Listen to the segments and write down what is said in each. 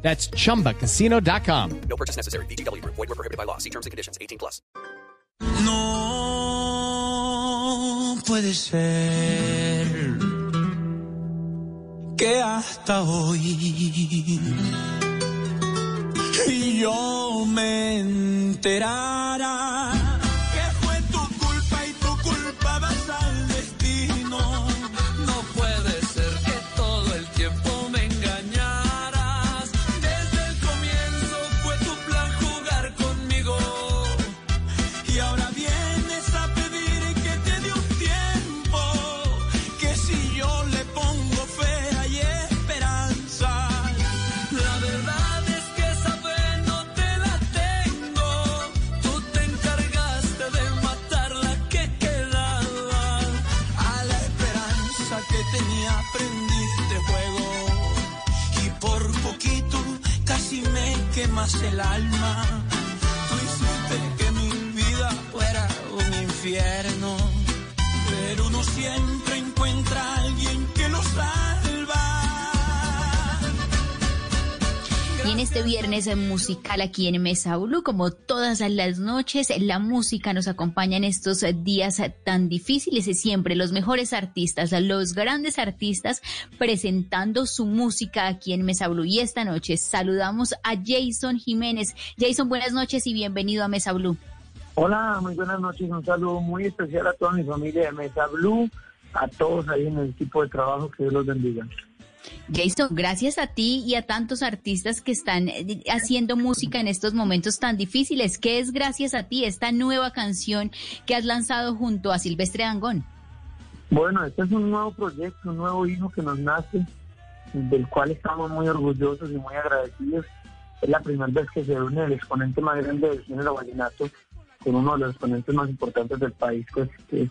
That's chumbacasino.com. No purchase necessary. BGW. Void were prohibited by law. See terms and conditions. 18 plus. No puede ser que hasta hoy yo me enterara poquito casi me quemas el alma. Tú hiciste que mi vida fuera un infierno, pero uno siempre encuentra en este viernes musical aquí en Mesa Blue, como todas las noches, la música nos acompaña en estos días tan difíciles y siempre los mejores artistas, los grandes artistas presentando su música aquí en Mesa Blue. Y esta noche saludamos a Jason Jiménez. Jason, buenas noches y bienvenido a Mesa Blue. Hola, muy buenas noches. Un saludo muy especial a toda mi familia de Mesa Blue, a todos ahí en el equipo de trabajo. Que Dios los bendiga. Jason, gracias a ti y a tantos artistas que están eh, haciendo música en estos momentos tan difíciles. ¿Qué es gracias a ti esta nueva canción que has lanzado junto a Silvestre Dangón? Bueno, este es un nuevo proyecto, un nuevo hijo que nos nace, del cual estamos muy orgullosos y muy agradecidos. Es la primera vez que se une el exponente más grande del género vallenato con uno de los exponentes más importantes del país, pues, que,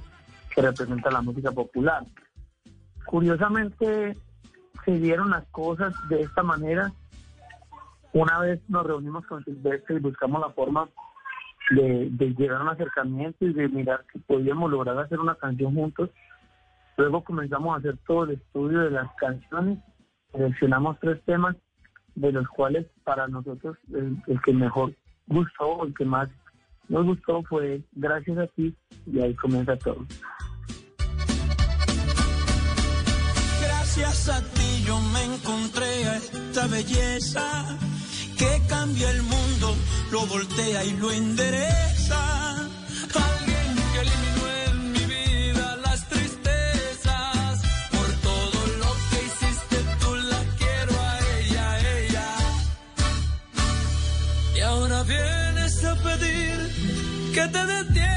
que representa la música popular. Curiosamente, se dieron las cosas de esta manera. Una vez nos reunimos con Silvestre y buscamos la forma de, de llegar a un acercamiento y de mirar si podíamos lograr hacer una canción juntos. Luego comenzamos a hacer todo el estudio de las canciones, seleccionamos tres temas, de los cuales para nosotros el, el que mejor gustó, el que más nos gustó fue Gracias a ti y ahí comienza todo. Gracias a ti yo me encontré a esta belleza que cambia el mundo, lo voltea y lo endereza. Alguien que eliminó en mi vida las tristezas. Por todo lo que hiciste tú la quiero a ella, ella. Y ahora vienes a pedir que te dé tiempo.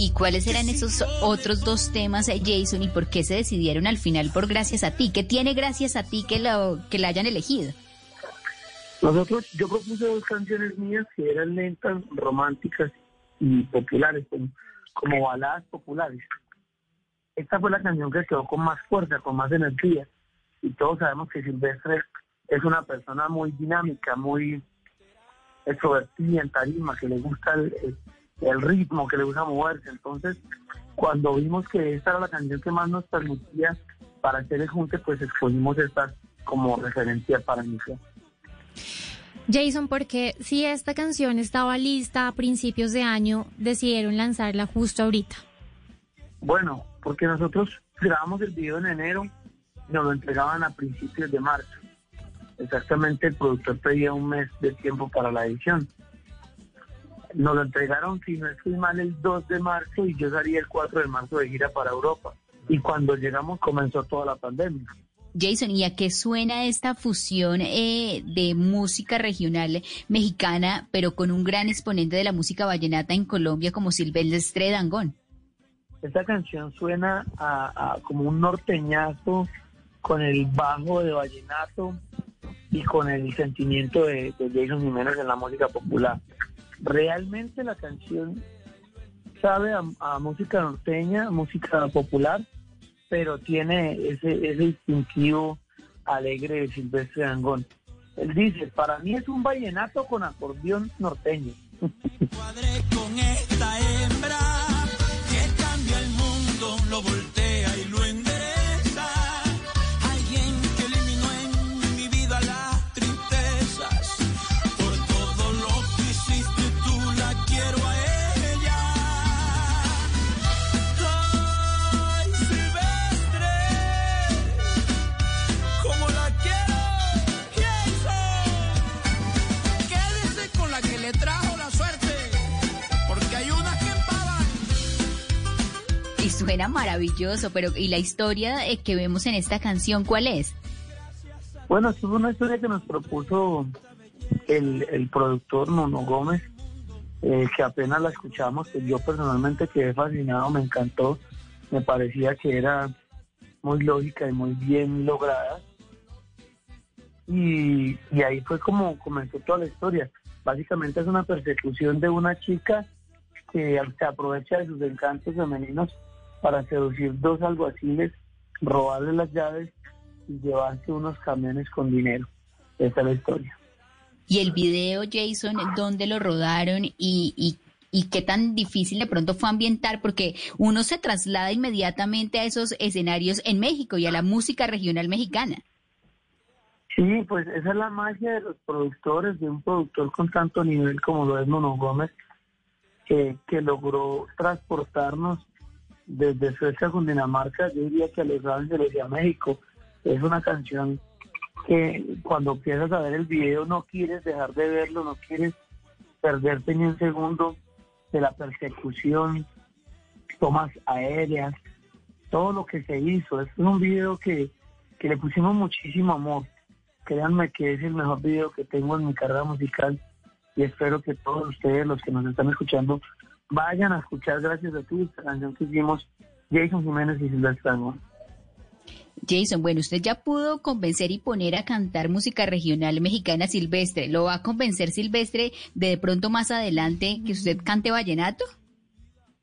¿Y cuáles eran esos otros dos temas, eh, Jason, y por qué se decidieron al final por Gracias a ti? ¿Qué tiene Gracias a ti que, lo, que la hayan elegido? Nosotros, yo propuse dos canciones mías que eran lentas, románticas y populares, como, baladas populares. Esta fue la canción que quedó con más fuerza, con más energía. Y todos sabemos que Silvestre es una persona muy dinámica, muy extrovertida en tarima, que le gusta el- el ritmo, que le gusta moverse. Entonces, cuando vimos que esta era la canción que más nos permitía para hacer el junte, pues escogimos esta como referencia para iniciar. Jason, porque si esta canción estaba lista a principios de año, decidieron lanzarla justo ahorita. Bueno, porque nosotros grabamos el video en enero y nos lo entregaban a principios de marzo. Exactamente, el productor pedía un mes de tiempo para la edición. Nos lo entregaron, si no estoy mal, el 2 de marzo y yo salí el 4 de marzo de gira para Europa. Y cuando llegamos comenzó toda la pandemia. Jason, ¿y a qué suena esta fusión eh, de música regional mexicana, pero con un gran exponente de la música vallenata en Colombia como Silvestre Dangón? Esta canción suena a, a como un norteñazo con el bajo de vallenato y con el sentimiento de, de Jason Jiménez en la música popular. Realmente la canción sabe a, música norteña, música popular, pero tiene ese, ese distintivo alegre de Silvestre Dangón. Él dice, para mí es un vallenato con acordeón norteño. Cuadré con esta hembra suena maravilloso, pero ¿y la historia eh, que vemos en esta canción cuál es? Bueno, es una historia que nos propuso el, el productor Nuno Gómez, eh, que apenas la escuchamos, que yo personalmente quedé fascinado, me encantó, me parecía que era muy lógica y muy bien lograda. Y ahí fue como comenzó toda la historia. Básicamente es una persecución de una chica que se aprovecha de sus encantos femeninos para seducir dos alguaciles, robarle las llaves y llevarse unos camiones con dinero. Esa es la historia. Y el video, Jason, ¿dónde lo rodaron y, y, y qué tan difícil de pronto fue ambientar? Porque uno se traslada inmediatamente a esos escenarios en México y a la música regional mexicana. Sí, pues esa es la magia de los productores, de un productor con tanto nivel como lo es Mono Gómez, que, que logró transportarnos desde Suecia con Dinamarca, yo diría que a Los Ángeles y a México. Es una canción que cuando empiezas a ver el video no quieres dejar de verlo, no quieres perderte ni un segundo de la persecución, tomas aéreas, todo lo que se hizo. Es un video que, que le pusimos muchísimo amor. Créanme que es el mejor video que tengo en mi carrera musical y espero que todos ustedes, los que nos están escuchando, vayan a escuchar gracias a ti esta canción que hicimos Jason Jiménez y Silvestre Dangond. Jason, bueno, usted ya pudo convencer y poner a cantar música regional mexicana Silvestre. ¿Lo va a convencer Silvestre de, de pronto más adelante que usted cante vallenato?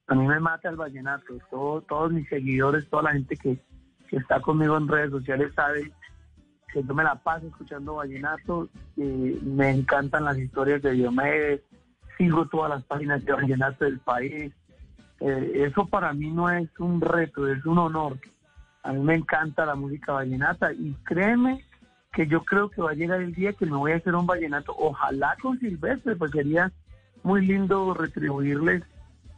A mí me mata el vallenato. Todo, todos mis seguidores, toda la gente que, que está conmigo en redes sociales sabe que yo me la paso escuchando vallenato. eh, me encantan las historias de Diomedes. Sigo todas las páginas de vallenato del país. Eh, eso para mí no es un reto, es un honor. A mí me encanta la música vallenata y créeme que yo creo que va a llegar el día que me voy a hacer un vallenato, ojalá con Silvestre, pues sería muy lindo retribuirles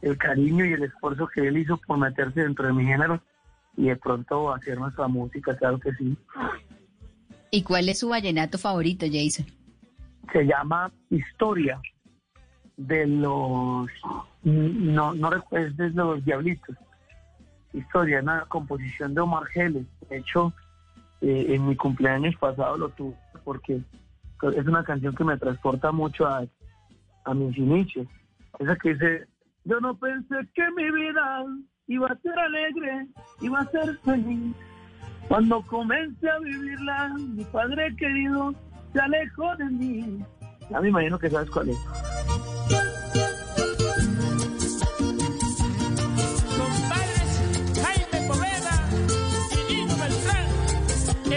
el cariño y el esfuerzo que él hizo por meterse dentro de mi género y de pronto hacer nuestra música, claro que sí. ¿Y cuál es su vallenato favorito, Jason? Se llama Historia de los, no, no es de los Diablitos. Historia, una composición de Omar Geles. De hecho, eh, en mi cumpleaños pasado lo tuve porque es una canción que me transporta mucho a, a mis inicios. Esa que dice, yo no pensé que mi vida iba a ser alegre, iba a ser feliz. Cuando comencé a vivirla, mi padre querido se alejó de mí. Ya me imagino que sabes cuál es.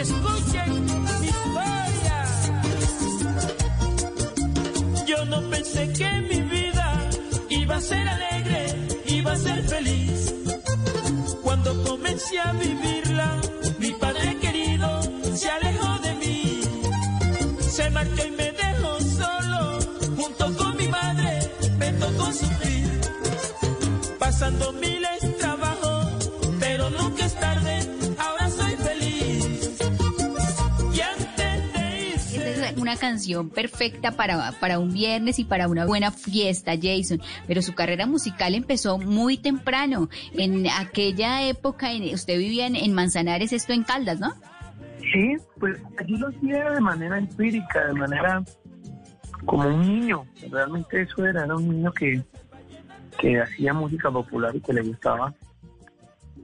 Escuchen mi historia. Yo no pensé que mi vida iba a ser alegre, iba a ser feliz. Cuando comencé a vivirla, mi padre querido se alejó de mí. Se marchó y me una canción perfecta para, para un viernes y para una buena fiesta, Jason. Pero su carrera musical empezó muy temprano. En aquella época, usted vivía en, en Manzanares, esto en Caldas, ¿no? Sí, pues allí lo hacía de manera empírica, de manera como un niño. Realmente eso era, era un niño que, que hacía música popular y que le gustaba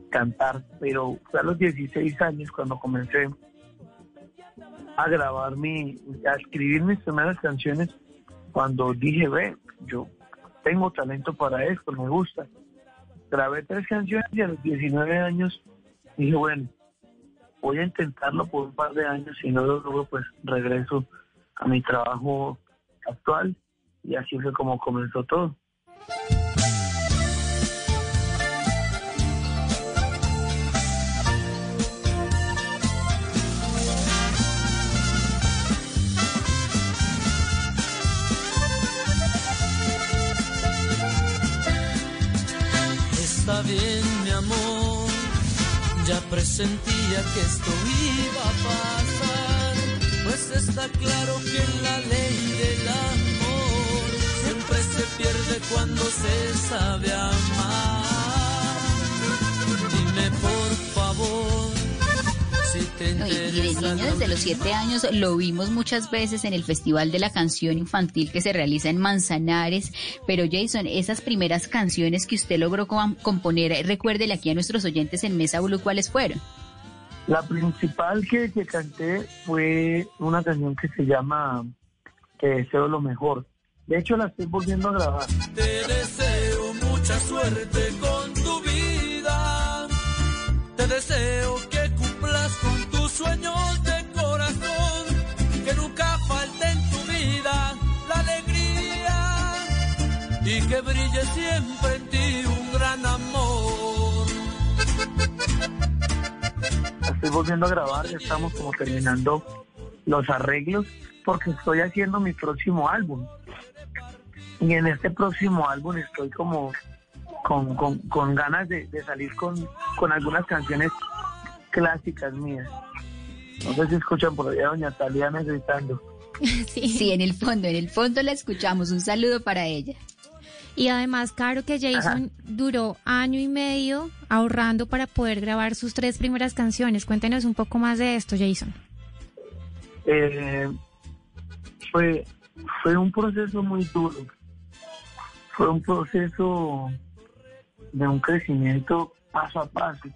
cantar. Pero fue a los 16 años cuando comencé a grabar mi, a escribir mis primeras canciones cuando dije, ve, yo tengo talento para esto, me gusta. Grabé tres canciones y a los 19 años dije, bueno, voy a intentarlo por un par de años, si no lo pues regreso a mi trabajo actual y así fue como comenzó todo. Presentía que esto iba a pasar, pues está claro que la ley del amor siempre se pierde cuando se sabe amar. No, y, de niño desde los siete años lo vimos muchas veces en el Festival de la Canción Infantil que se realiza en Manzanares. Pero Jason, esas primeras canciones que usted logró com- componer, eh, recuérdele aquí a nuestros oyentes en Mesa Blue cuáles fueron. La principal que, que canté fue una canción que se llama Te deseo lo mejor. De hecho, la estoy volviendo a grabar. Te deseo mucha suerte con tu vida. Te deseo que Y que brille siempre en ti un gran amor. Estoy volviendo a grabar, ya estamos como terminando los arreglos porque estoy haciendo mi próximo álbum. Y en este próximo álbum estoy como con, con, con ganas de, de salir con, con algunas canciones clásicas mías. No sé si escuchan por ahí a Doña Taliana gritando. Sí. Sí, en el fondo, en el fondo la escuchamos. Un saludo para ella. Y además, claro que Jason duró año y medio ahorrando para poder grabar sus tres primeras canciones. Cuéntenos un poco más de esto, Jason. Eh, fue, fue un proceso muy duro. Fue un proceso de un crecimiento paso a paso.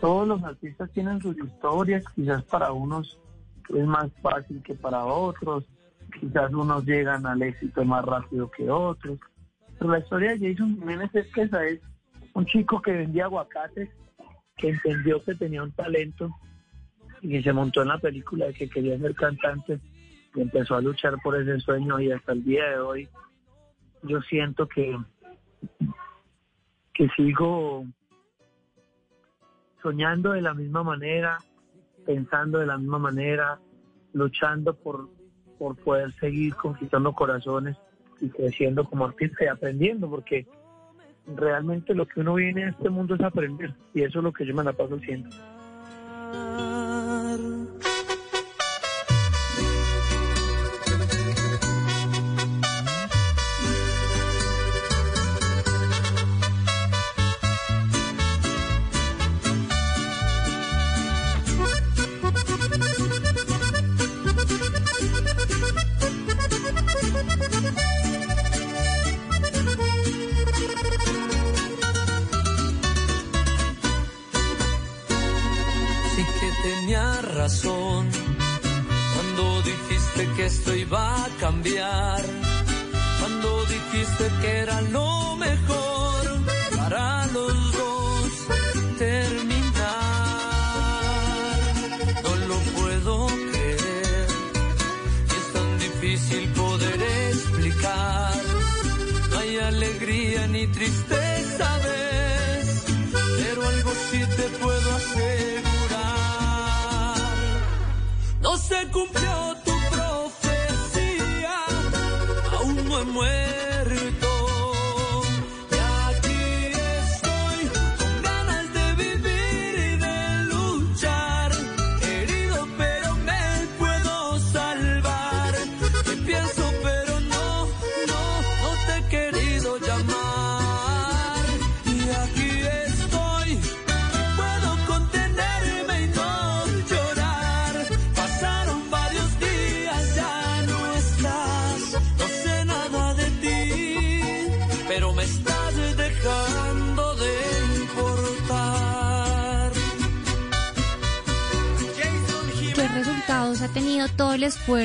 Todos los artistas tienen sus historias, quizás para unos es más fácil que para otros, quizás unos llegan al éxito más rápido que otros. Pero la historia de Jason Jiménez es que esa es un chico que vendía aguacates, que entendió que tenía un talento y se montó en la película de que quería ser cantante y empezó a luchar por ese sueño y hasta el día de hoy yo siento que que sigo soñando de la misma manera, pensando de la misma manera, luchando por, por poder seguir conquistando corazones y creciendo como artista y aprendiendo, porque realmente lo que uno viene a este mundo es aprender y eso es lo que yo me la paso haciendo.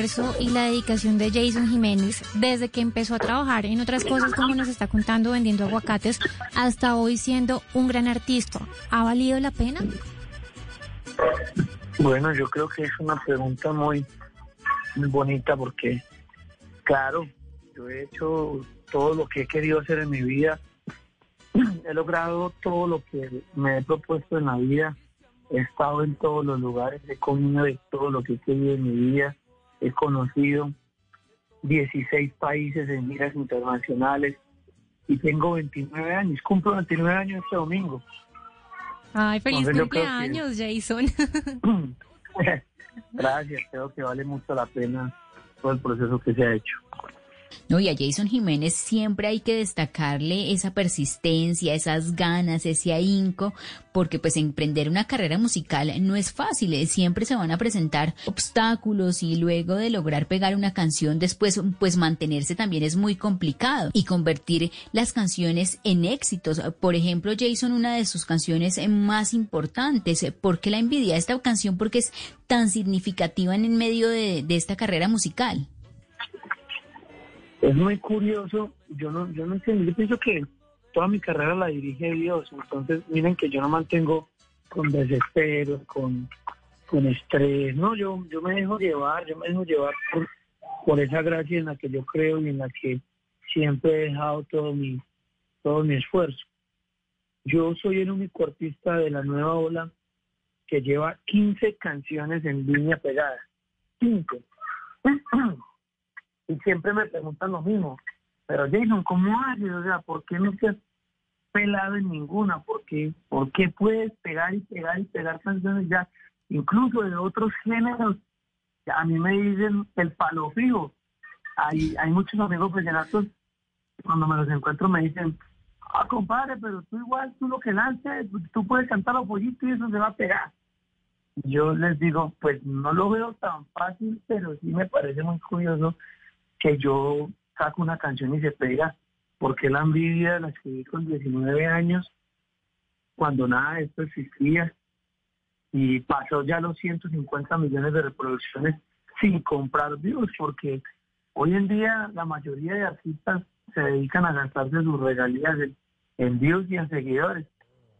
Esfuerzo y la dedicación de Jason Jiménez desde que empezó a trabajar en otras cosas como nos está contando vendiendo aguacates hasta hoy siendo un gran artista. ¿Ha valido la pena? Bueno, yo creo que es una pregunta muy, muy bonita porque, claro, yo he hecho todo lo que he querido hacer en mi vida, he logrado todo lo que me he propuesto en la vida, he estado en todos los lugares, he comido de todo lo que he querido en mi vida, he conocido 16 países en giras internacionales y tengo 29 años, cumplo 29 años este domingo. Ay, feliz Entonces, que- cumpleaños, Jason. Gracias, creo que vale mucho la pena todo el proceso que se ha hecho. No, y a Jason Jiménez siempre hay que destacarle esa persistencia, esas ganas, ese ahínco, porque pues emprender una carrera musical no es fácil, eh, siempre se van a presentar obstáculos y luego de lograr pegar una canción después pues mantenerse también es muy complicado y convertir las canciones en éxitos. Por ejemplo, Jason, una de sus canciones más importantes, eh, ¿por qué la envidia esta canción? Porque es tan significativa en el medio de esta carrera musical. Es muy curioso, yo no, yo no entiendo, yo pienso que toda mi carrera la dirige Dios, entonces miren que yo no mantengo con desespero, con, con estrés, no, yo, yo me dejo llevar, yo me dejo llevar por, por esa gracia en la que yo creo y en la que siempre he dejado todo mi, todo mi esfuerzo. Yo soy el único artista de la nueva ola que lleva 15 canciones en línea pegada, 15. y siempre me preguntan lo mismo. Pero Jason, ¿cómo haces? O sea, ¿por qué no te has pelado en ninguna? ¿Por qué, ¿Por qué puedes pegar y pegar y pegar canciones ya, incluso de otros géneros? A mí me dicen el palo fijo. Hay, hay muchos amigos vallenatos, cuando me los encuentro me dicen, ah, compadre, pero tú igual, tú lo que lances, tú puedes cantar los pollitos y eso se va a pegar. Yo les digo, pues no lo veo tan fácil, pero sí me parece muy curioso que yo saco una canción y se pega, porque la envidia la escribí con 19 años, cuando nada de esto existía, y pasó ya los 150 millones de reproducciones sin comprar views, porque hoy en día la mayoría de artistas se dedican a gastarse sus regalías en, en views y en seguidores.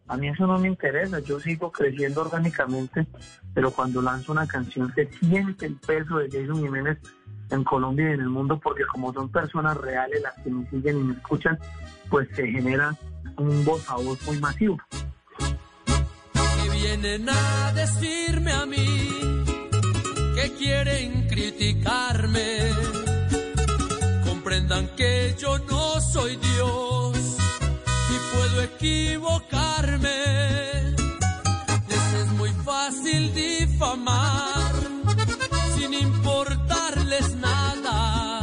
A mí eso no me interesa, yo sigo creciendo orgánicamente, pero cuando lanzo una canción se siente el peso de Jason Jiménez en Colombia y en el mundo, porque como son personas reales las que me siguen y me escuchan, pues se genera un voz a voz muy masivo. que vienen a decirme a mí que quieren criticarme. Comprendan que yo no soy Dios y puedo equivocarme. Les es muy fácil difamar sin importarles nada.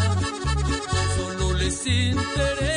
Solo les interesa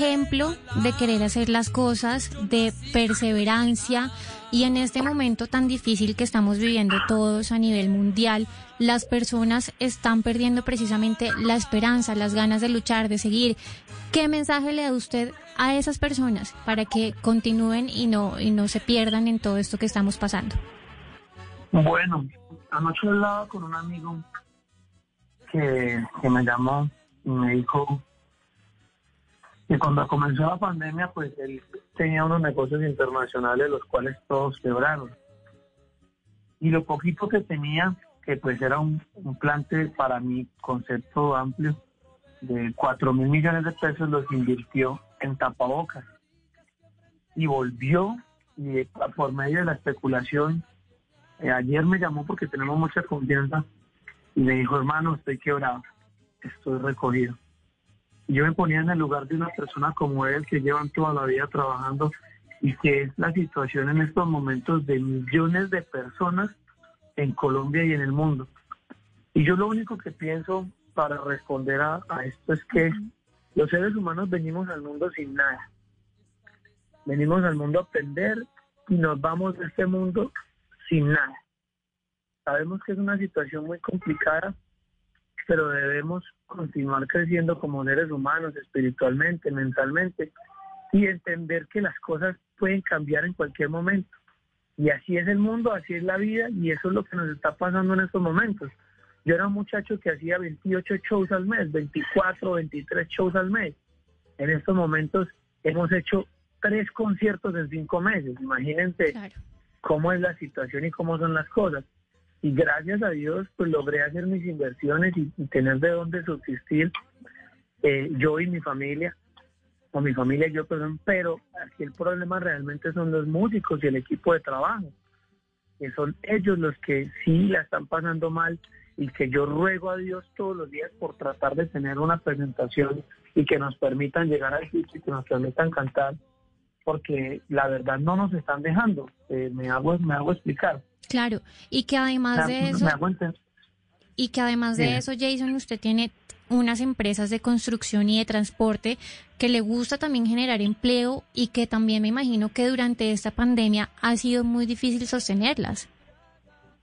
ejemplo de querer hacer las cosas, de perseverancia y en este momento tan difícil que estamos viviendo todos a nivel mundial, las personas están perdiendo precisamente la esperanza, las ganas de luchar, de seguir. ¿Qué mensaje le da usted a esas personas para que continúen y no, y no se pierdan en todo esto que estamos pasando? Bueno, anoche hablaba con un amigo que, que me llamó y me dijo que cuando comenzó la pandemia, pues él tenía unos negocios internacionales, los cuales todos quebraron. Y lo poquito que tenía, que pues era un, un plante para mi concepto amplio de 4 mil millones de pesos, los invirtió en tapabocas. Y volvió y eh, por medio de la especulación, eh, ayer me llamó porque tenemos mucha confianza y me dijo, hermano, estoy quebrado, estoy recogido. Yo me ponía en el lugar de una persona como él que llevan toda la vida trabajando y que es la situación en estos momentos de millones de personas en Colombia y en el mundo. Y yo lo único que pienso para responder a, a esto es que los seres humanos venimos al mundo sin nada. Venimos al mundo a aprender y nos vamos de este mundo sin nada. Sabemos que es una situación muy complicada, pero debemos continuar creciendo como seres humanos, espiritualmente, mentalmente, y entender que las cosas pueden cambiar en cualquier momento. Y así es el mundo, así es la vida, y eso es lo que nos está pasando en estos momentos. Yo era un muchacho que hacía 28 shows al mes, 24, 23 shows al mes. En estos momentos hemos hecho tres conciertos en cinco meses. Imagínense cómo es la situación y cómo son las cosas. Y gracias a Dios, pues logré hacer mis inversiones y, tener de dónde subsistir eh, yo y mi familia, o mi familia y yo, perdón, pero aquí el problema realmente son los músicos y el equipo de trabajo, que son ellos los que sí la están pasando mal y que yo ruego a Dios todos los días por tratar de tener una presentación y que nos permitan llegar al sitio y que nos permitan cantar porque la verdad no nos están dejando. Eh, me hago me hago explicar. Claro, y que además de eso y que además de eso, Jason, usted tiene unas empresas de construcción y de transporte que le gusta también generar empleo y que también me imagino que durante esta pandemia ha sido muy difícil sostenerlas.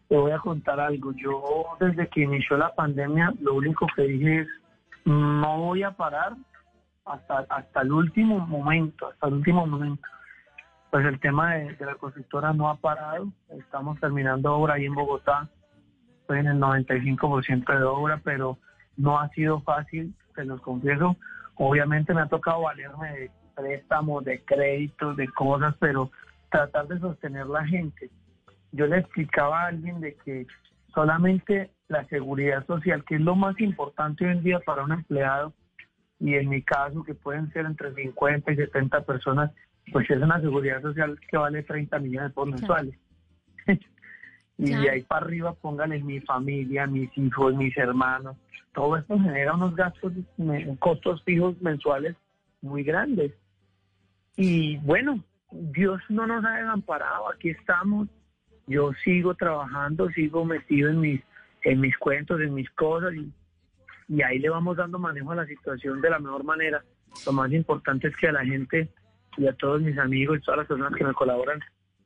Te voy a contar algo. Yo desde que inició la pandemia, lo único que dije es, no voy a parar hasta, hasta el último momento, hasta el último momento. Pues el tema de, la constructora no ha parado. Estamos terminando obra ahí en Bogotá. Estoy en el 95% de obra, pero no ha sido fácil, se los confieso. Obviamente me ha tocado valerme de préstamos, de créditos, de cosas, pero tratar de sostener la gente. Yo le explicaba a alguien de que solamente la seguridad social, que es lo más importante hoy en día para un empleado, y en mi caso, que pueden ser entre 50 y 70 personas, pues es una seguridad social que vale 30 millones por mensuales. y de ahí para arriba pónganle mi familia, mis hijos, mis hermanos. Todo esto genera unos gastos, costos fijos mensuales muy grandes. Y bueno, Dios no nos ha desamparado, aquí estamos. Yo sigo trabajando, sigo metido en mis, en mis cuentos, en mis cosas y y ahí le vamos dando manejo a la situación de la mejor manera. Lo más importante es que a la gente y a todos mis amigos y todas las personas que me colaboran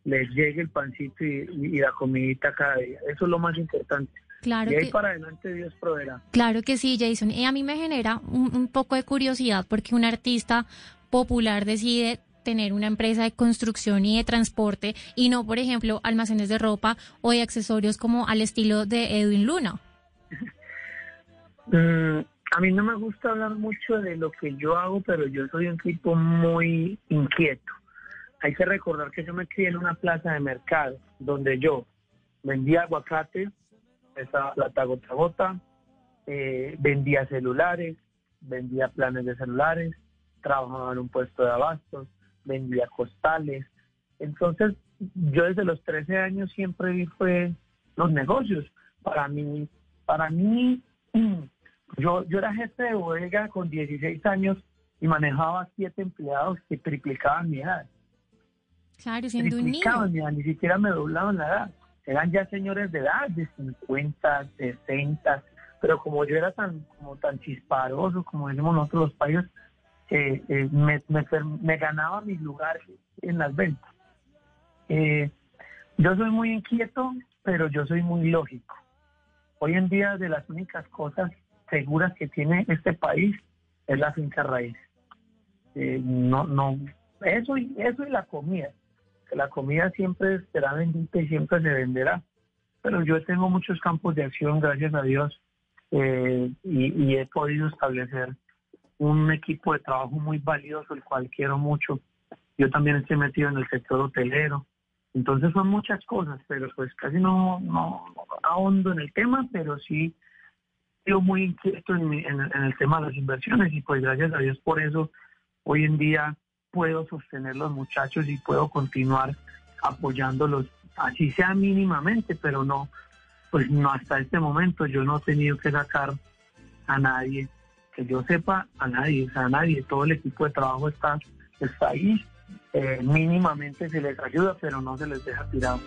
les llegue el pancito y, la comidita cada día. Eso es lo más importante. Claro y ahí para adelante Dios proveerá. Claro que sí, Jason. Y a mí me genera un, un poco de curiosidad porque un artista popular decide tener una empresa de construcción y de transporte y no, por ejemplo, almacenes de ropa o de accesorios como al estilo de Edwin Luna. Mm, a mí no me gusta hablar mucho de lo que yo hago, pero yo soy un tipo muy inquieto. Hay que recordar que yo me crié en una plaza de mercado donde yo vendía aguacate, esa plata gota gota, eh, vendía celulares, vendía planes de celulares, trabajaba en un puesto de abastos, vendía costales. Entonces, yo desde los 13 años siempre vi fue los negocios. Para mí, para mí yo, yo era jefe de bodega con 16 años y manejaba siete empleados que triplicaban mi edad. Claro, siendo un niño. Mi edad, ni siquiera me doblaban la edad. Eran ya señores de edad, de 50, 60, pero como yo era tan como tan chisparoso, como decimos nosotros los países, eh, eh, me, me, ganaba mi lugar en las ventas. Eh, yo soy muy inquieto, pero yo soy muy lógico. Hoy en día de las únicas cosas seguras que tiene este país es la finca raíz. Eh, no, no, eso y, eso y la comida. La comida siempre será bendita y siempre se venderá. Pero yo tengo muchos campos de acción, gracias a Dios, eh, y, y he podido establecer un equipo de trabajo muy valioso, el cual quiero mucho. Yo también estoy metido en el sector hotelero, entonces son muchas cosas, pero pues casi no, no ahondo en el tema, pero sí yo muy inquieto en, en, el tema de las inversiones y pues gracias a Dios por eso hoy en día puedo sostener los muchachos y puedo continuar apoyándolos, así sea mínimamente, pero no, pues no hasta este momento. Yo no he tenido que sacar a nadie, que yo sepa a nadie, a nadie, todo el equipo de trabajo está, está ahí, eh, mínimamente se les ayuda, pero no se les deja tirados.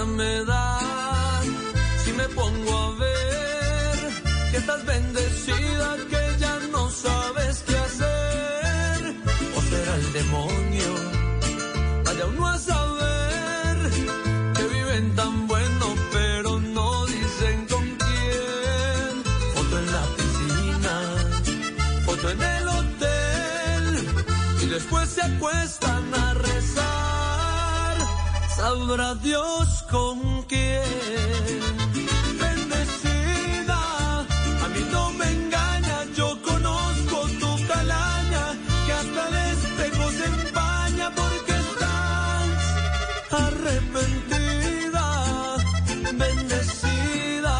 Me si me pongo a ver que estás bendecida, Sabrá Dios con quién. Bendecida, a mí no me engaña, yo conozco tu calaña, que hasta el espejo se empaña porque estás arrepentida. Bendecida,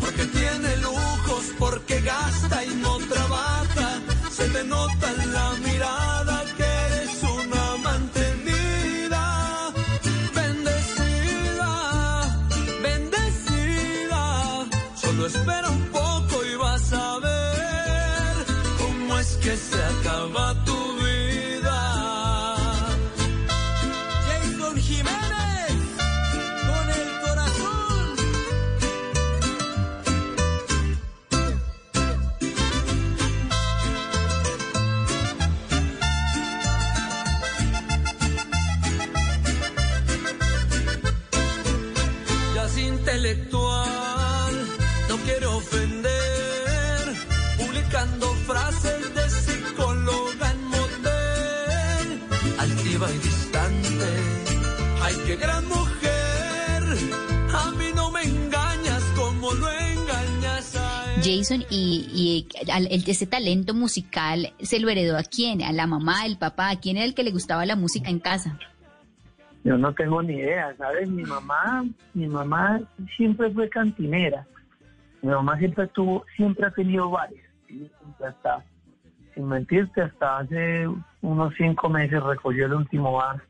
porque tiene lujos, porque gasta y no trabaja, se te nota la intelectual, no quiero ofender, publicando frases de psicóloga en motel, altiva y distante, ay qué gran mujer, a mí no me engañas como lo engañas a él. Jason, y, y ese talento musical, ¿se lo heredó a quién? ¿A la mamá, el papá? ¿A quién era el que le gustaba la música en casa? Yo no tengo ni idea, ¿sabes? Mi mamá, mi mamá siempre fue cantinera. Mi mamá siempre tuvo, siempre ha tenido bares. ¿sí? Hasta, sin mentirte, hasta hace unos cinco meses recogió el último bar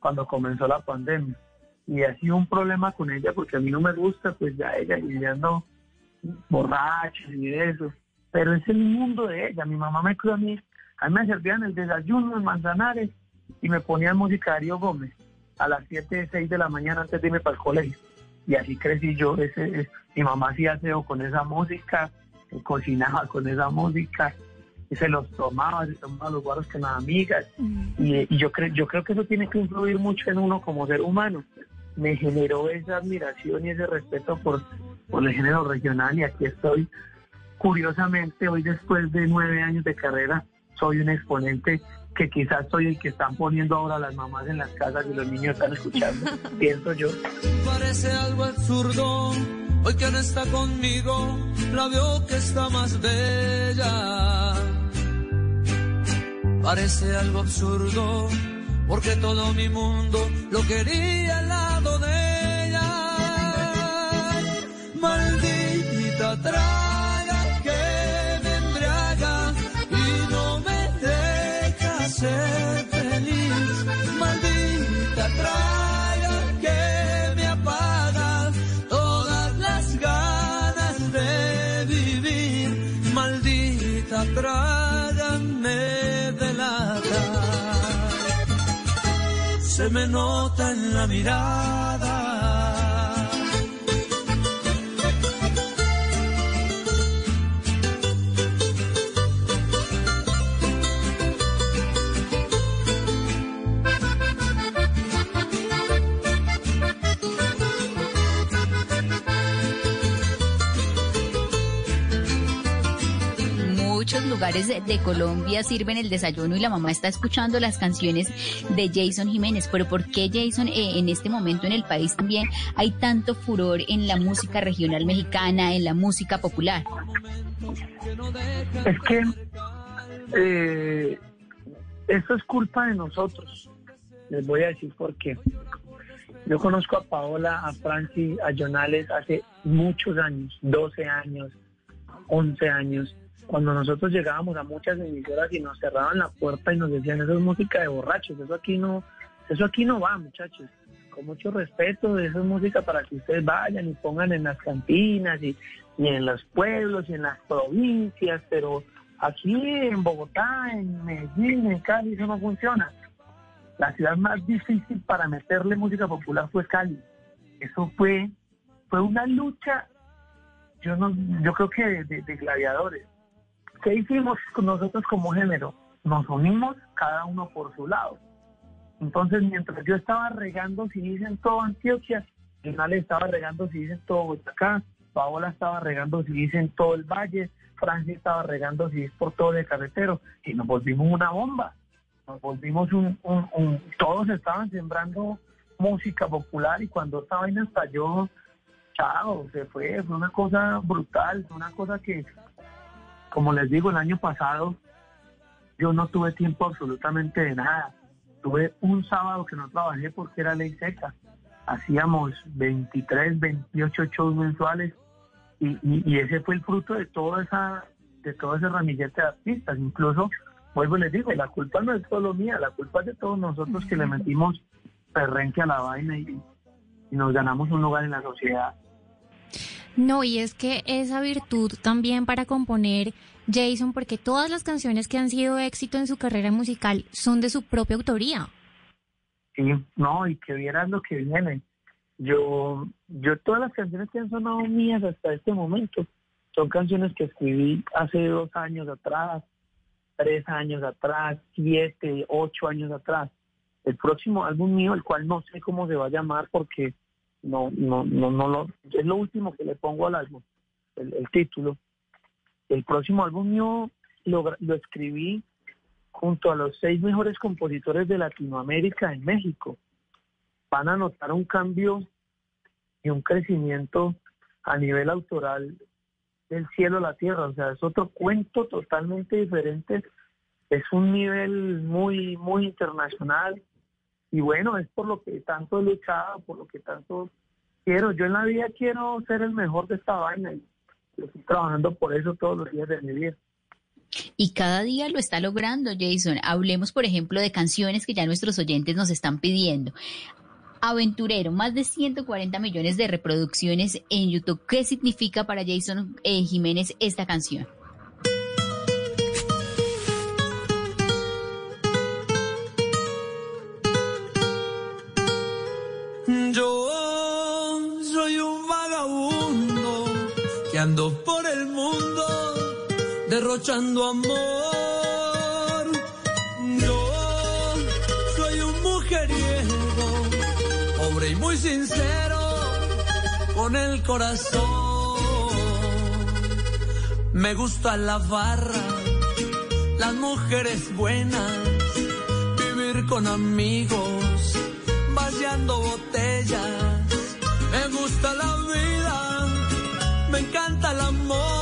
cuando comenzó la pandemia. Y ha sido un problema con ella porque a mí no me gusta, pues ya ella lidiando borracha y eso. Pero es el mundo de ella. Mi mamá me crió a mí, a mí me servían el desayuno en Manzanares y me ponían música de Darío Gómez a las 7, 6 de la mañana antes de irme para el colegio. Y así crecí yo. Ese, es- mi mamá hacía aseo con esa música, eh, cocinaba con esa música, y se los tomaba, se tomaba los guaros con las amigas. Y, y yo, creo yo creo que eso tiene que influir mucho en uno como ser humano. Me generó esa admiración y ese respeto por, por el género regional y aquí estoy. Curiosamente, hoy después de nueve años de carrera, soy un exponente que quizás soy el que están poniendo ahora las mamás en las casas y los niños están escuchando, pienso yo. Parece algo absurdo, hoy que no está conmigo, la veo que está más bella. Parece algo absurdo, porque todo mi mundo lo quería al lado de ella. Maldita traga Se me nota en la mirada. Lugares de, Colombia sirven el desayuno y la mamá está escuchando las canciones de Jason Jiménez. Pero ¿por qué Jason eh, en este momento en el país también hay tanto furor en la música regional mexicana, en la música popular? Es que eh, eso es culpa de nosotros, Les voy a decir por qué. Yo conozco a Paola, a Francis, a Jonales hace muchos años, 12 años, 11 años, cuando nosotros llegábamos a muchas emisoras y nos cerraban la puerta y nos decían, eso es música de borrachos, eso aquí no, eso aquí no va, muchachos. Con mucho respeto, eso es música para que ustedes vayan y pongan en las cantinas y, y en los pueblos y en las provincias, pero aquí en Bogotá, en Medellín, en Cali, eso no funciona. La ciudad más difícil para meterle música popular fue Cali. Eso fue, fue una lucha, yo no, yo creo que de, gladiadores. ¿Qué hicimos nosotros como género? Nos unimos cada uno por su lado. Entonces, mientras yo estaba regando si dicen todo Antioquia, Jonales estaba regando si dicen todo Boyacá, Paola estaba regando si dicen todo el Valle, Francia estaba regando si por todo el carretero, y nos volvimos una bomba. Nos volvimos un, un- un- Todos estaban sembrando música popular y cuando esta vaina estalló, chao, se fue, fue una cosa brutal, fue una cosa que, como les digo, el año pasado yo no tuve tiempo absolutamente de nada. Tuve un sábado que no trabajé porque era ley seca. Hacíamos 23, 28 shows mensuales y, y- y ese fue el fruto de toda esa de todo ese ramillete de artistas. Incluso, vuelvo y les digo, la culpa no es solo mía, la culpa es de todos nosotros que le metimos perrenque a la vaina y, y nos ganamos un lugar en la sociedad. No, y es que esa virtud también para componer Jason, porque todas las canciones que han sido éxito en su carrera musical son de su propia autoría. Sí, no, y que vieras lo que viene. Yo, yo todas las canciones que han sonado mías hasta este momento son canciones que escribí hace dos años atrás, tres años atrás, siete, ocho años atrás. El próximo álbum mío, el cual no sé cómo se va a llamar porque no, no, no, no lo, es lo último que le pongo al álbum, el, título. El próximo álbum mío lo, lo escribí junto a los seis mejores compositores de Latinoamérica en México. Van a notar un cambio y un crecimiento a nivel autoral del cielo a la tierra. O sea, es otro cuento totalmente diferente. Es un nivel muy, muy internacional. Y bueno, es por lo que tanto he luchado, por lo que tanto quiero. Yo en la vida quiero ser el mejor de esta vaina y estoy trabajando por eso todos los días de mi vida. Y cada día lo está logrando, Jason. Hablemos, por ejemplo, de canciones que ya nuestros oyentes nos están pidiendo. Aventurero, más de 140 millones de reproducciones en YouTube. ¿Qué significa para Jason eh, Jiménez esta canción? Por el mundo derrochando amor. Yo soy un mujeriego, pobre y muy sincero, con el corazón. Me gusta la barra, las mujeres buenas, vivir con amigos, vaciando botellas. Me gusta la vida, me encanta el amor.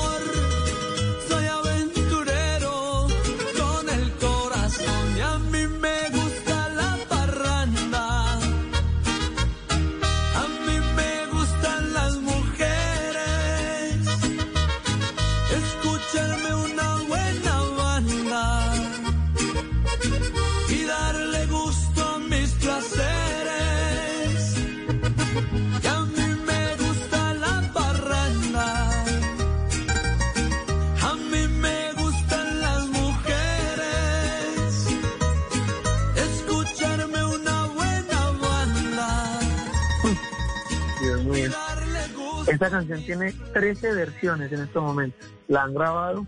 Esta canción tiene 13 versiones en estos momentos. La han grabado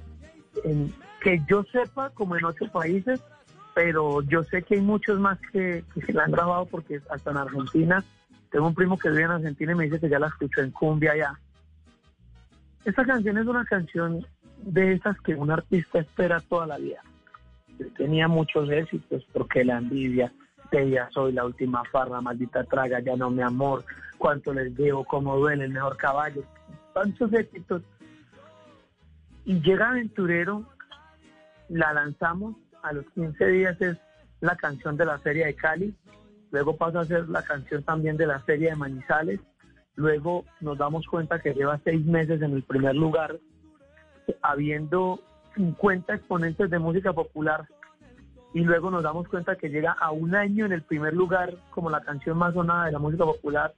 en, que yo sepa, como en ocho países, pero yo sé que hay muchos más que, que la han grabado porque hasta en Argentina, tengo un primo que vive en Argentina y me dice que ya la escuchó en cumbia allá. Esta canción es una canción de esas que un artista espera toda la vida. Tenía muchos éxitos porque la envidia, ella soy la última farra, maldita traga, ya no mi amor, cuánto les debo, cómo duele el mejor caballo, tantos éxitos. Y llega Aventurero, la lanzamos, a los 15 días es la canción de la Feria de Cali, luego pasa a ser la canción también de la serie de Manizales, luego nos damos cuenta que lleva seis meses en el primer lugar, habiendo 50 exponentes de música popular, y luego nos damos cuenta que llega a un año en el primer lugar como la canción más sonada de la música popular,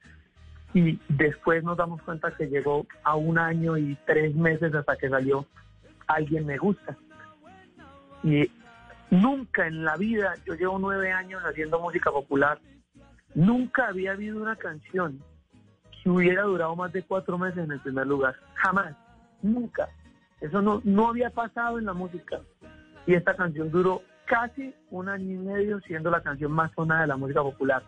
y después nos damos cuenta que llegó a un año y tres meses hasta que salió Alguien me gusta. Y nunca en la vida, yo llevo nueve años haciendo música popular, nunca había habido una canción que hubiera durado más de cuatro meses en el primer lugar. Jamás, nunca. Eso no, no había pasado en la música. Y esta canción duró casi un año y medio siendo la canción más sonada de la música popular.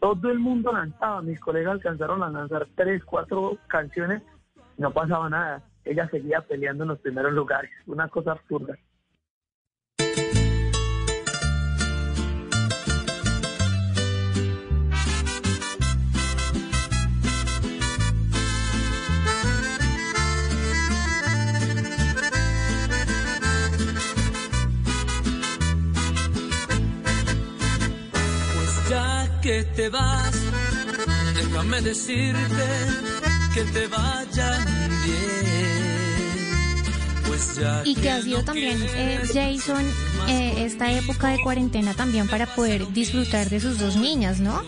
Todo el mundo lanzaba, mis colegas alcanzaron a lanzar tres, cuatro canciones, no pasaba nada. Ella seguía peleando en los primeros lugares, una cosa absurda. Te vas, déjame decirte que te vayan bien. Pues ya Y que ha sido también, eh, Jason, eh, esta época de cuarentena también para poder disfrutar de sus dos niñas, ¿no?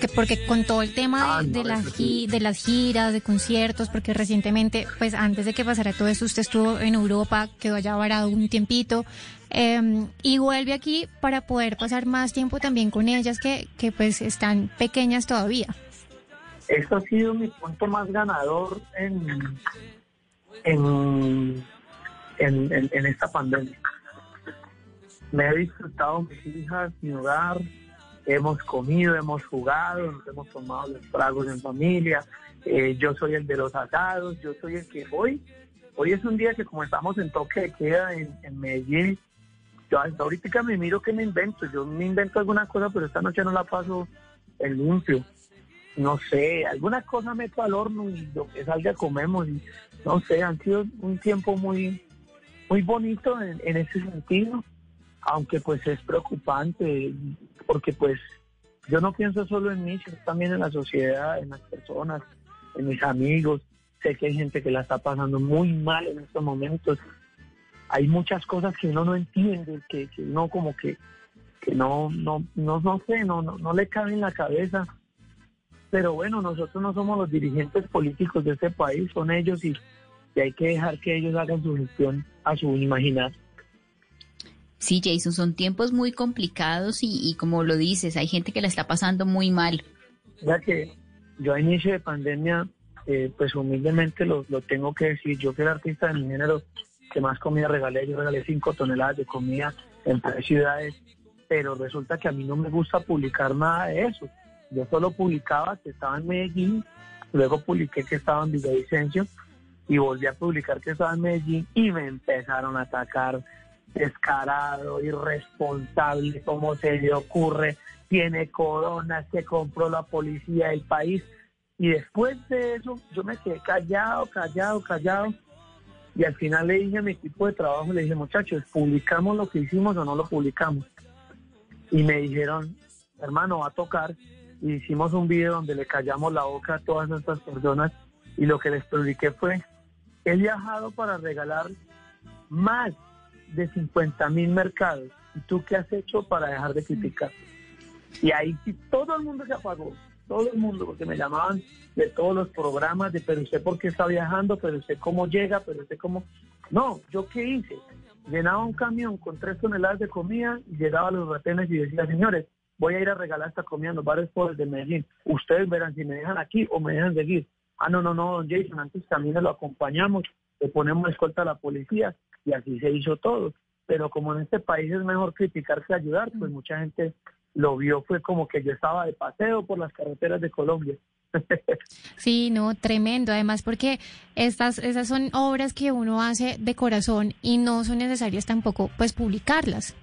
Que porque con todo el tema Ah, de, de, la gi- de las giras, de conciertos, porque recientemente, pues antes de que pasara todo eso, usted estuvo en Europa, quedó allá varado un tiempito, eh, y vuelve aquí para poder pasar más tiempo también con ellas que, que pues están pequeñas todavía. Eso ha sido mi punto más ganador en, en, en, en- en esta pandemia. Me he disfrutado mis hijas, mi hogar, hemos comido, hemos jugado, nos hemos tomado los tragos en familia, eh, yo soy el de los asados, yo soy el que hoy, hoy es un día que como estamos en toque de queda en, en Medellín, yo ahorita me miro que me invento, yo me invento alguna cosa, pero esta noche no la paso en limpio no sé, alguna cosa meto al horno y lo que salga comemos. Y, no sé, han sido un tiempo muy, muy bonito en, en ese sentido, aunque pues es preocupante, porque pues yo no pienso solo en mí, sino también en la sociedad, en las personas, en mis amigos. Sé que hay gente que la está pasando muy mal en estos momentos. Hay muchas cosas que uno no entiende, que, que uno como que, que no, no, no, no sé, no, no, no le cabe en la cabeza pero bueno, nosotros no somos los dirigentes políticos de este país, son ellos y, y hay que dejar que ellos hagan su gestión a su imaginar. Sí, Jason, son tiempos muy complicados y, y como lo dices, hay gente que la está pasando muy mal. Ya que yo a inicio de pandemia, eh, pues humildemente lo, lo tengo que decir, yo que era artista de mi género que más comida regalé, yo regalé cinco toneladas de comida en tres ciudades, pero resulta que a mí no me gusta publicar nada de eso. Yo solo publicaba que estaba en Medellín, luego publiqué que estaba en Villavicencio y volví a publicar que estaba en Medellín y me empezaron a atacar descarado, irresponsable, cómo se le ocurre, tiene corona, se compró la policía del país. Y después de eso yo me quedé callado, callado, callado. Y al final le dije a mi equipo de trabajo, le dije, muchachos, ¿publicamos lo que hicimos o no lo publicamos? Y me dijeron, hermano, va a tocar. Y hicimos un video donde le callamos la boca a todas estas personas. Y lo que les publiqué fue, he viajado para regalar más de 50 mil mercados. ¿Y tú qué has hecho para dejar de criticar? Y ahí sí todo el mundo se apagó, todo el mundo, porque me llamaban de todos los programas, de pero usted por qué está viajando, pero usted cómo llega, pero usted cómo... No, ¿yo qué hice? Llenaba un camión con tres toneladas de comida llegaba a los retenes y decía, señores, voy a ir a regalar esta comida en los bares pobres de Medellín. Ustedes verán si me dejan aquí o me dejan seguir. Ah, no, no, no, don Jason, antes también lo acompañamos, le ponemos escolta a la policía y así se hizo todo. Pero como en este país es mejor criticar que ayudar, pues mucha gente lo vio, fue como que yo estaba de paseo por las carreteras de Colombia. Sí, no, tremendo. Además, porque estas, esas son obras que uno hace de corazón y no son necesarias tampoco, pues, publicarlas.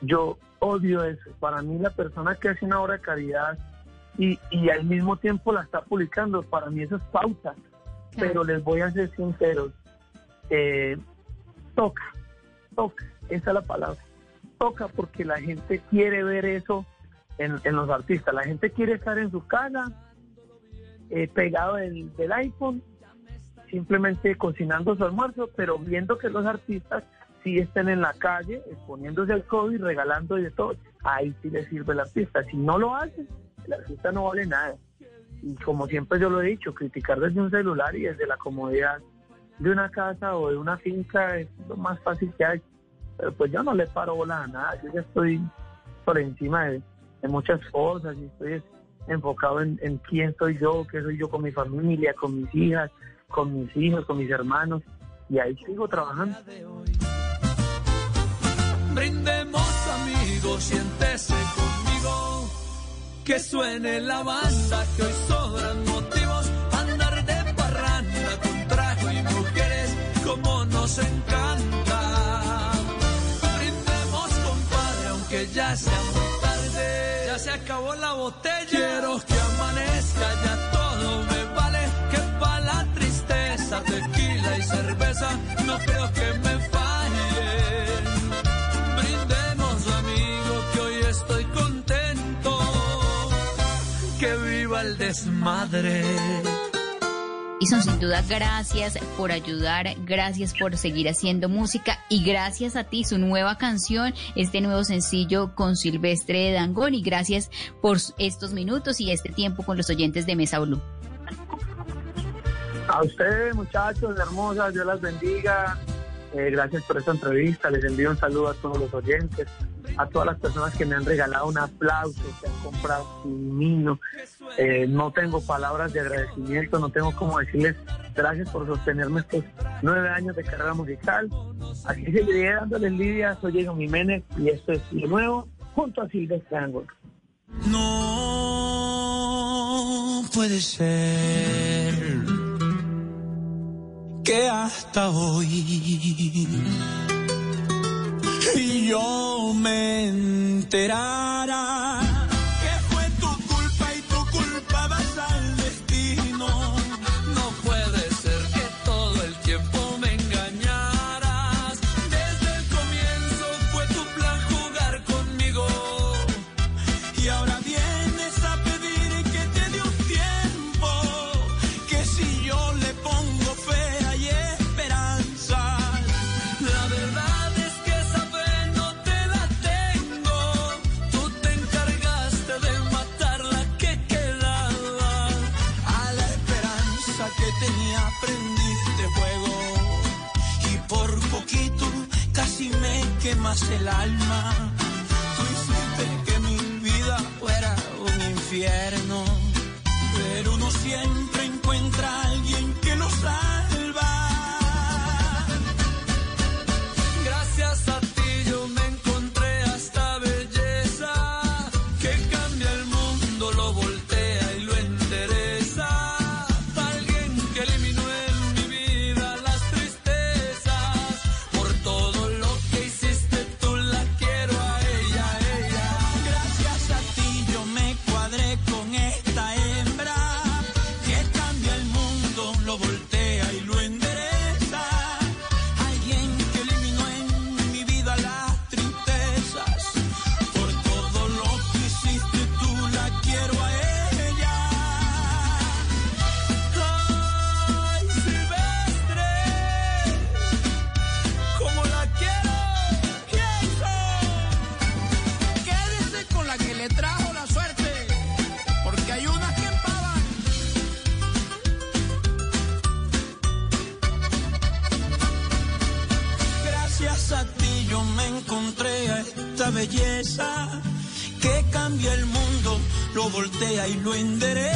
Yo odio eso. Para mí la persona que hace una obra de caridad y, y al mismo tiempo la está publicando, para mí eso es pauta. Pero les voy a ser sinceros, eh, toca, toca, esa es la palabra. Toca porque la gente quiere ver eso en, los artistas. La gente quiere estar en su casa, eh, pegado del, del iPhone, simplemente cocinando su almuerzo, pero viendo que los artistas sí estén en la calle, exponiéndose al COVID, regalando y de todo. Ahí sí le sirve el artista. Si no lo hace, el artista no vale nada. Y como siempre yo lo he dicho, criticar desde un celular y desde la comodidad de una casa o de una finca es lo más fácil que hay. Pero pues yo no le paro bola a nada, yo ya estoy por encima de, de muchas cosas y estoy enfocado en, en quién soy yo, qué soy yo con mi familia, con mis hijas, con mis hijos, con mis hermanos, y ahí sigo trabajando. Brindemos amigos, siéntese conmigo. Que suene la banda, que hoy sobran motivos. Andar de parranda con trago y mujeres, como nos encanta. La botella. Quiero que amanezca, ya todo me vale. Que pa' la tristeza, tequila y cerveza. No creo que me fallen. Brindemos, amigo, que hoy estoy contento. Que viva el desmadre. Y son sin duda gracias por ayudar, gracias por seguir haciendo música y gracias a ti su nueva canción, este nuevo sencillo con Silvestre Dangón y gracias por estos minutos y este tiempo con los oyentes de Mesa Blue. A ustedes, muchachos, hermosas, Dios las bendiga. Eh, gracias por esta entrevista. Les envío un saludo a todos los oyentes, a todas las personas que me han regalado un aplauso, que han comprado un vino. Eh, no tengo palabras de agradecimiento, no tengo cómo decirles gracias por sostenerme estos nueve años de carrera musical. Aquí seguiré dándoles lidia. Soy Diego Jiménez y esto es lo nuevo junto a Silvestre Angol. No puede ser que hasta hoy yo me enterara voltea y lo endereza.